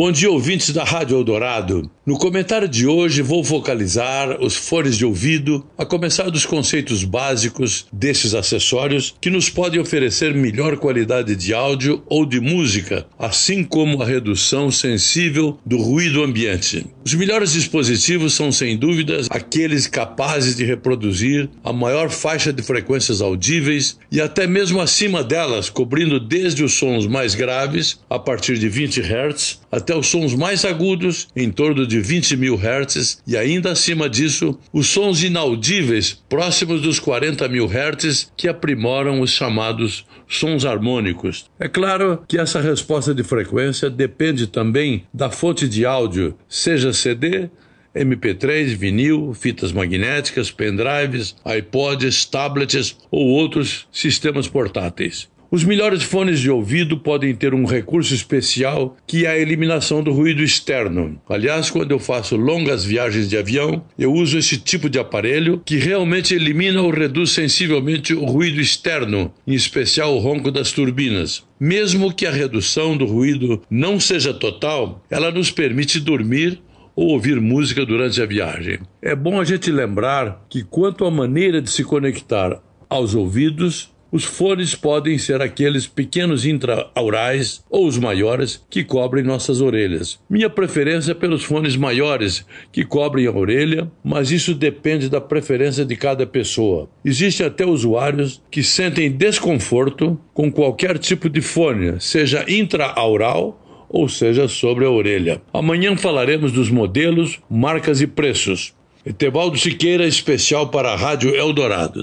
Bom dia, ouvintes da Rádio Eldorado. No comentário de hoje vou focalizar os fones de ouvido, a começar dos conceitos básicos desses acessórios que nos podem oferecer melhor qualidade de áudio ou de música, assim como a redução sensível do ruído ambiente. Os melhores dispositivos são, sem dúvidas, aqueles capazes de reproduzir a maior faixa de frequências audíveis e até mesmo acima delas, cobrindo desde os sons mais graves, a partir de 20 Hz, até os sons mais agudos, em torno de 20 mil Hz, e ainda acima disso, os sons inaudíveis, próximos dos 40 mil Hz, que aprimoram os chamados sons harmônicos. É claro que essa resposta de frequência depende também da fonte de áudio, seja CD, MP3, vinil, fitas magnéticas, pendrives, iPods, tablets ou outros sistemas portáteis. Os melhores fones de ouvido podem ter um recurso especial que é a eliminação do ruído externo. Aliás, quando eu faço longas viagens de avião, eu uso esse tipo de aparelho que realmente elimina ou reduz sensivelmente o ruído externo, em especial o ronco das turbinas. Mesmo que a redução do ruído não seja total, ela nos permite dormir ou ouvir música durante a viagem. É bom a gente lembrar que, quanto à maneira de se conectar aos ouvidos, os fones podem ser aqueles pequenos intraaurais ou os maiores que cobrem nossas orelhas. Minha preferência é pelos fones maiores que cobrem a orelha, mas isso depende da preferência de cada pessoa. Existem até usuários que sentem desconforto com qualquer tipo de fone, seja intraaural ou seja sobre a orelha. Amanhã falaremos dos modelos, marcas e preços. Etevaldo Siqueira, especial para a Rádio Eldorado.